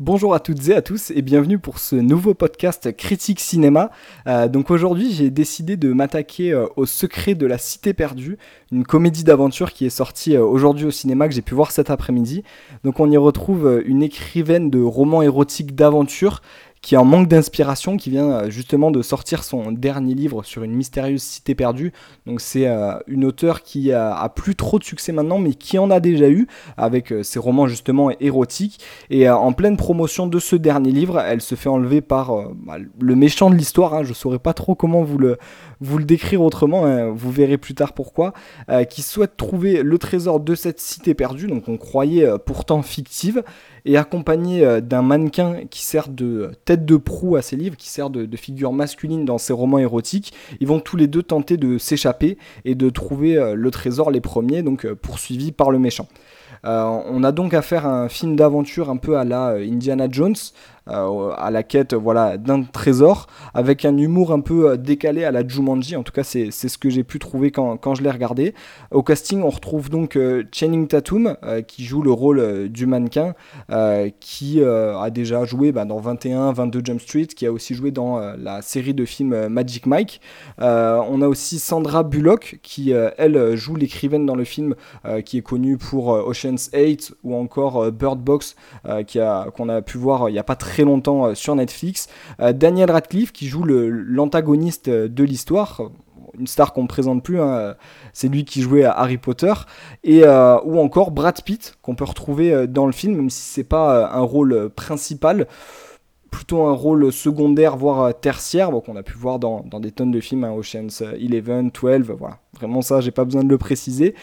Bonjour à toutes et à tous et bienvenue pour ce nouveau podcast Critique Cinéma. Euh, donc aujourd'hui j'ai décidé de m'attaquer euh, au secret de la cité perdue, une comédie d'aventure qui est sortie euh, aujourd'hui au cinéma que j'ai pu voir cet après-midi. Donc on y retrouve une écrivaine de romans érotiques d'aventure qui est en manque d'inspiration, qui vient euh, justement de sortir son dernier livre sur une mystérieuse cité perdue. Donc c'est euh, une auteure qui a, plus trop de succès maintenant, mais qui en a déjà eu avec euh, ses romans justement érotiques. Et en pleine promotion de ce dernier livre, elle se fait enlever par bah, le méchant de l'histoire. Hein. je saurais pas trop comment vous le, décrire autrement, hein. vous verrez plus tard pourquoi, qui souhaite trouver le trésor de cette cité perdue, donc on croyait pourtant fictive et accompagné euh, d'un mannequin qui sert de tête de proue à ses livres, qui sert de, figure masculine dans ses romans érotiques. Ils vont tous les deux tenter de s'échapper et de trouver euh, le trésor les premiers, donc euh, poursuivis par le méchant. on a donc affaire à un film d'aventure un peu à la Indiana Jones, euh, à la quête voilà, d'un trésor, avec un humour un peu euh, décalé à la Jumanji. En tout cas, c'est ce que j'ai pu trouver quand, quand je l'ai regardé. Au casting, on retrouve donc euh, Channing Tatum, qui joue le rôle du mannequin, qui a déjà joué bah, dans 21, 22 Jump Street, qui a aussi joué dans la série de films Magic Mike. on a aussi Sandra Bullock, qui, elle, joue l'écrivaine dans le film, qui est connue pour Ocean's 8 ou encore Bird Box, qu'on a, a pu voir il n'y a pas très très longtemps euh, sur Netflix. Euh, Daniel Radcliffe qui joue l'antagoniste de l'histoire une star qu'on ne présente plus, hein, c'est lui qui jouait à Harry Potter, et, euh, ou encore Brad Pitt, qu'on peut retrouver dans le film, même si c'est pas un rôle principal, plutôt un rôle secondaire, voire tertiaire, qu'on a pu voir dans, des tonnes de films, hein, Ocean's 11, 12, voilà, vraiment ça, j'ai pas besoin de le préciser.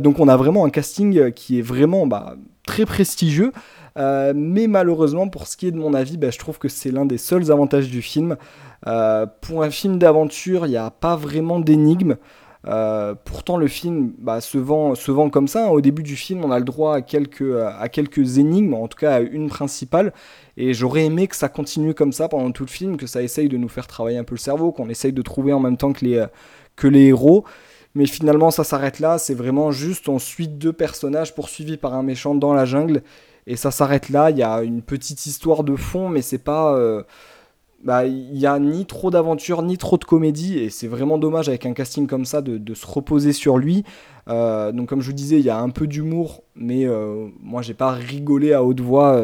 donc on a vraiment un casting qui est vraiment bah, très prestigieux, euh, mais malheureusement, pour ce qui est de mon avis, bah, je trouve que c'est l'un des seuls avantages du film. Euh, pour un film d'aventure, il n'y a pas vraiment d'énigme. Euh, pourtant, le film bah, se, vend, se vend comme ça. Au début du film, on a le droit à quelques, énigmes, en tout cas à une principale. Et j'aurais aimé que ça continue comme ça pendant tout le film, que ça essaye de nous faire travailler un peu le cerveau, qu'on essaye de trouver en même temps que les, que les héros. Mais finalement, ça s'arrête là. C'est vraiment juste on suit deux personnages poursuivis par un méchant dans la jungle et ça s'arrête là. Il y a une petite histoire de fond, mais c'est pas. Euh, bah, il n'y a ni trop d'aventure, ni trop de comédie, et c'est vraiment dommage avec un casting comme ça de, se reposer sur lui. Euh, donc, comme je vous disais, il y a un peu d'humour, mais euh, moi, j'ai pas rigolé à haute voix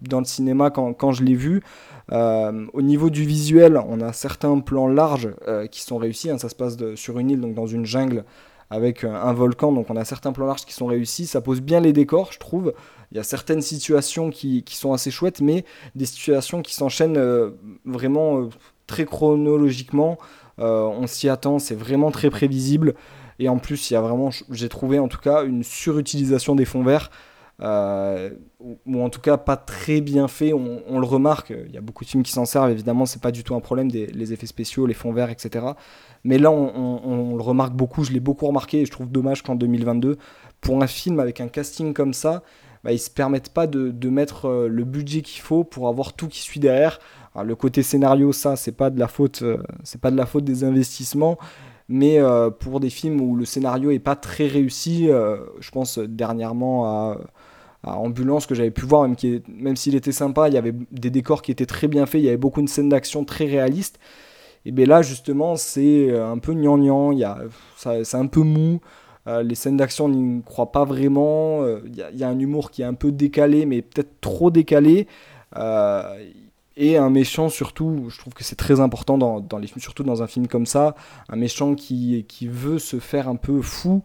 dans le cinéma quand, quand je l'ai vu. Au niveau du visuel, on a certains plans larges qui sont réussis. Hein. ça se passe sur une île, donc dans une jungle avec un volcan, donc on a certains plans larges qui sont réussis. Ça pose bien les décors, je trouve. Il y a certaines situations qui, sont assez chouettes, mais des situations qui s'enchaînent euh, vraiment euh, très chronologiquement. Euh, on s'y attend, c'est vraiment très prévisible. Et en plus, il y a vraiment, j'ai trouvé en tout cas, une surutilisation des fonds verts. Ou en tout cas pas très bien fait, on, le remarque, il y a beaucoup de films qui s'en servent, évidemment c'est pas du tout un problème, des, les effets spéciaux, les fonds verts, etc. Mais là on, le remarque beaucoup, je l'ai beaucoup remarqué et je trouve dommage qu'en 2022, pour un film avec un casting comme ça, bah, ils se permettent pas de, mettre euh, le budget qu'il faut pour avoir tout qui suit derrière. le côté scénario, ça, c'est pas de la faute, euh, c'est pas de la faute des investissements, mais euh, pour des films où le scénario est pas très réussi, je pense dernièrement à, Ambulance que j'avais pu voir, même, s'il était sympa, il y avait des décors qui étaient très bien faits, il y avait beaucoup de scènes d'action très réalistes. Et bien là, justement, c'est un peu gnangnan, c'est un peu mou. Euh, les scènes d'action n'y croient pas vraiment. Il euh, y, a un humour qui est un peu décalé, mais peut-être trop décalé. Euh, et un méchant surtout, je trouve que c'est très important dans, surtout dans un film comme ça, un méchant qui veut se faire un peu fou,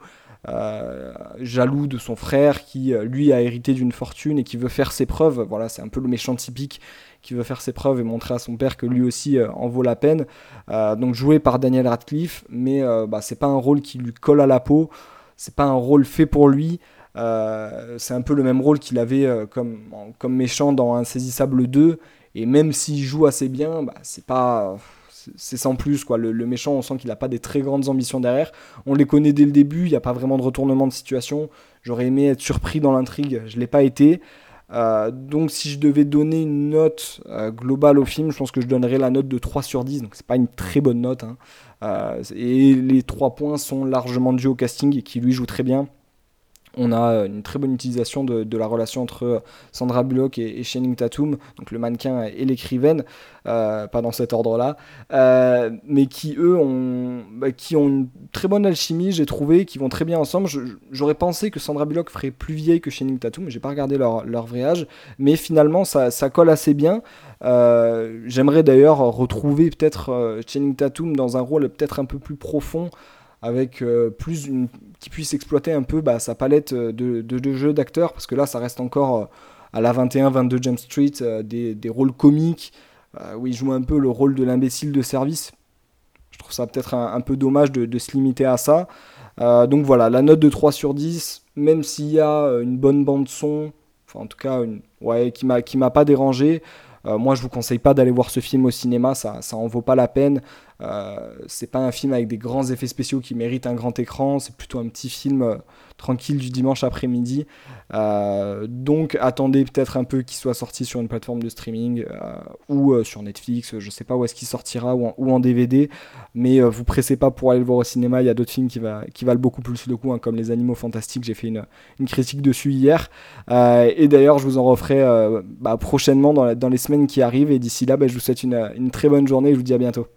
jaloux de son frère, qui lui a hérité d'une fortune et qui veut faire ses preuves. Voilà, c'est un peu le méchant typique qui veut faire ses preuves et montrer à son père que lui aussi en vaut la peine. donc joué par Daniel Radcliffe, mais bah, c'est pas un rôle qui lui colle à la peau c'est pas un rôle fait pour lui. Euh, c'est un peu le même rôle qu'il avait euh, comme, comme méchant dans Insaisissable 2. Et même s'il joue assez bien, bah, c'est pas. C'est sans plus, quoi. Le, méchant, on sent qu'il n'a pas des très grandes ambitions derrière. On les connaît dès le début, il n'y a pas vraiment de retournement de situation. J'aurais aimé être surpris dans l'intrigue, je l'ai pas été. Euh, donc si je devais donner une note globale au film, je pense que je donnerais la note de 3 sur 10. Donc c'est pas une très bonne note. Hein. Euh, et les trois points sont largement dus au casting qui lui joue très bien. On a une très bonne utilisation de, la relation entre Sandra Bullock et, et, Channing Tatum, donc le mannequin et l'écrivaine, euh, pas dans cet ordre-là, euh, mais qui eux ont, bah, qui ont une très bonne alchimie, j'ai trouvé, qui vont très bien ensemble. J'aurais pensé que Sandra Bullock ferait plus vieille que Channing Tatum, mais j'ai pas regardé leur, leur, vrai âge, mais finalement ça, ça colle assez bien. Euh, j'aimerais d'ailleurs retrouver peut-être Channing Tatum dans un rôle peut-être un peu plus profond avec euh, plus une, qui puisse exploiter un peu bah, sa palette euh, de, jeux d'acteurs, parce que là, ça reste encore euh, à la 21-22 James Street, des, rôles comiques, où il joue un peu le rôle de l'imbécile de service. Je trouve ça peut-être un, peu dommage de, se limiter à ça. donc voilà, la note de 3 sur 10, même s'il y a une bonne bande son, enfin en tout cas, qui m'a pas dérangé, moi, je vous conseille pas d'aller voir ce film au cinéma, ça, ça en vaut pas la peine. Euh, c'est pas un film avec des grands effets spéciaux qui mérite un grand écran, c'est plutôt un petit film euh, tranquille du dimanche après-midi. Euh, donc attendez peut-être un peu qu'il soit sorti sur une plateforme de streaming ou sur Netflix, je sais pas où est-ce qu'il sortira ou en, DVD, mais vous pressez pas pour aller le voir au cinéma, il y a d'autres films qui, va, qui valent beaucoup plus le coup, hein, comme Les Animaux Fantastiques, j'ai fait une, critique dessus hier. et d'ailleurs, je vous en referai bah, prochainement dans, dans, les semaines qui arrivent, et d'ici là, bah, je vous souhaite une, une très bonne journée et je vous dis à bientôt.